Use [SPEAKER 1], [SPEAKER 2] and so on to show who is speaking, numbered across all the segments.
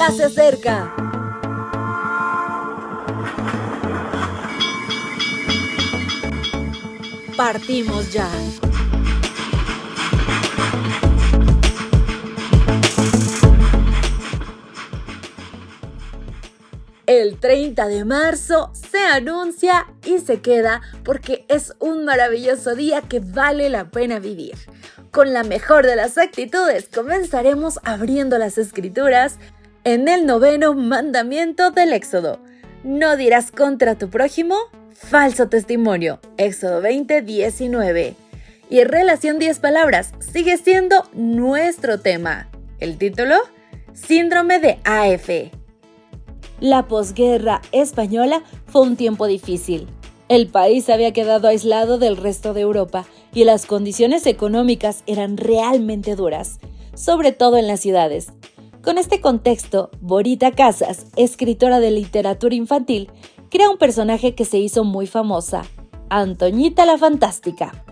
[SPEAKER 1] ya se acerca. Partimos ya. El 30 de marzo se anuncia y se queda porque es un maravilloso día que vale la pena vivir. Con la mejor de las actitudes comenzaremos abriendo las escrituras en el noveno mandamiento del Éxodo. No dirás contra tu prójimo falso testimonio. Éxodo 20, 19. Y en relación 10 palabras sigue siendo nuestro tema. El título, Síndrome de AF. La posguerra española fue un tiempo difícil. El país había quedado aislado del resto de Europa y las condiciones económicas eran realmente duras, sobre todo en las ciudades. Con este contexto, Borita Casas, escritora de literatura infantil, crea un personaje que se hizo muy famosa, Antoñita la Fantástica.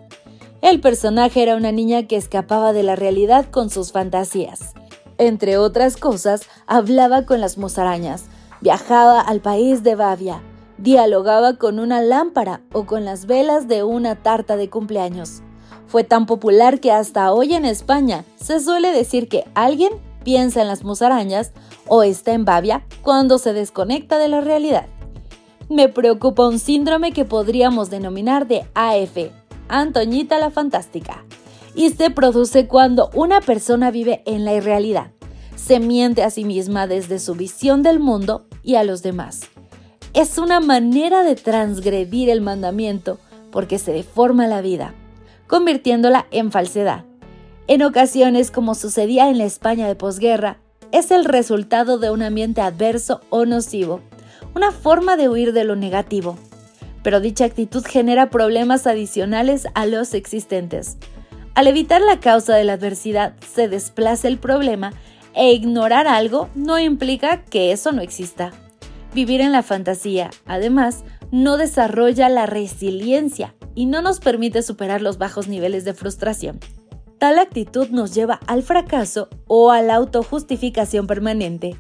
[SPEAKER 1] El personaje era una niña que escapaba de la realidad con sus fantasías. Entre otras cosas, hablaba con las musarañas, Viajaba al país de Bavia, dialogaba con una lámpara o con las velas de una tarta de cumpleaños. Fue tan popular que hasta hoy en España se suele decir que alguien piensa en las musarañas o está en Bavia cuando se desconecta de la realidad. Me preocupa un síndrome que podríamos denominar de AF, Antoñita la Fantástica, y se produce cuando una persona vive en la irrealidad se miente a sí misma desde su visión del mundo y a los demás. Es una manera de transgredir el mandamiento porque se deforma la vida, convirtiéndola en falsedad. En ocasiones, como sucedía en la España de posguerra, es el resultado de un ambiente adverso o nocivo, una forma de huir de lo negativo. Pero dicha actitud genera problemas adicionales a los existentes. Al evitar la causa de la adversidad, se desplaza el problema e ignorar algo no implica que eso no exista. Vivir en la fantasía, además, no desarrolla la resiliencia y no nos permite superar los bajos niveles de frustración. Tal actitud nos lleva al fracaso o a la autojustificación permanente.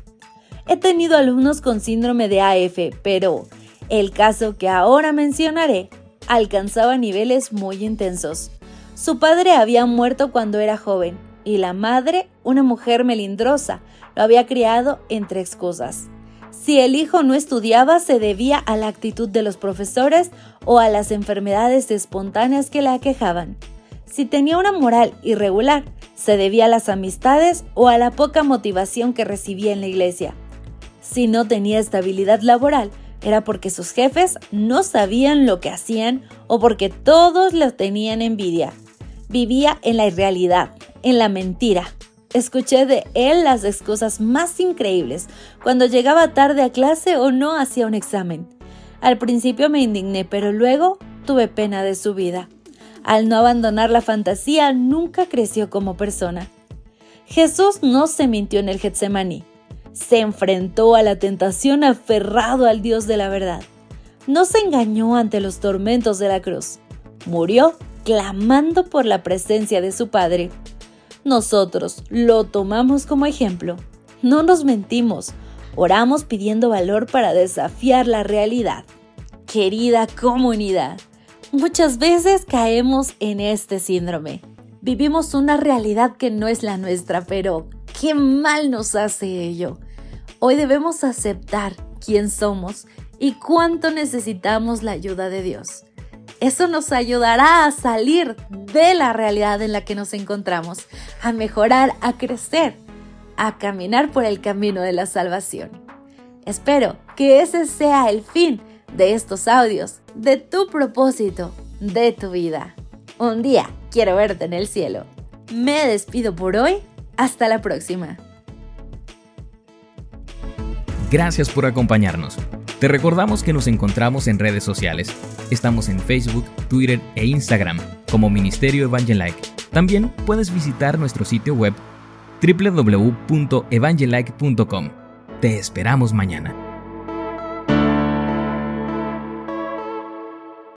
[SPEAKER 1] He tenido alumnos con síndrome de AF, pero el caso que ahora mencionaré alcanzaba niveles muy intensos. Su padre había muerto cuando era joven y la madre, una mujer melindrosa, lo había criado entre excusas. Si el hijo no estudiaba se debía a la actitud de los profesores o a las enfermedades espontáneas que la aquejaban. Si tenía una moral irregular, se debía a las amistades o a la poca motivación que recibía en la iglesia. Si no tenía estabilidad laboral, era porque sus jefes no sabían lo que hacían o porque todos lo tenían envidia. Vivía en la irrealidad, en la mentira. Escuché de él las excusas más increíbles cuando llegaba tarde a clase o no hacía un examen. Al principio me indigné, pero luego tuve pena de su vida. Al no abandonar la fantasía, nunca creció como persona. Jesús no se mintió en el Getsemaní. Se enfrentó a la tentación aferrado al Dios de la verdad. No se engañó ante los tormentos de la cruz. Murió clamando por la presencia de su Padre. Nosotros lo tomamos como ejemplo. No nos mentimos, oramos pidiendo valor para desafiar la realidad. Querida comunidad, muchas veces caemos en este síndrome. Vivimos una realidad que no es la nuestra, pero qué mal nos hace ello. Hoy debemos aceptar quién somos y cuánto necesitamos la ayuda de Dios. Eso nos ayudará a salir de la realidad en la que nos encontramos, a mejorar, a crecer, a caminar por el camino de la salvación. Espero que ese sea el fin de estos audios, de tu propósito, de tu vida. Un día quiero verte en el cielo. Me despido por hoy. Hasta la próxima.
[SPEAKER 2] Gracias por acompañarnos. Te recordamos que nos encontramos en redes sociales. Estamos en Facebook, Twitter e Instagram como Ministerio Evangelike. También puedes visitar nuestro sitio web www.evangelike.com. Te esperamos mañana.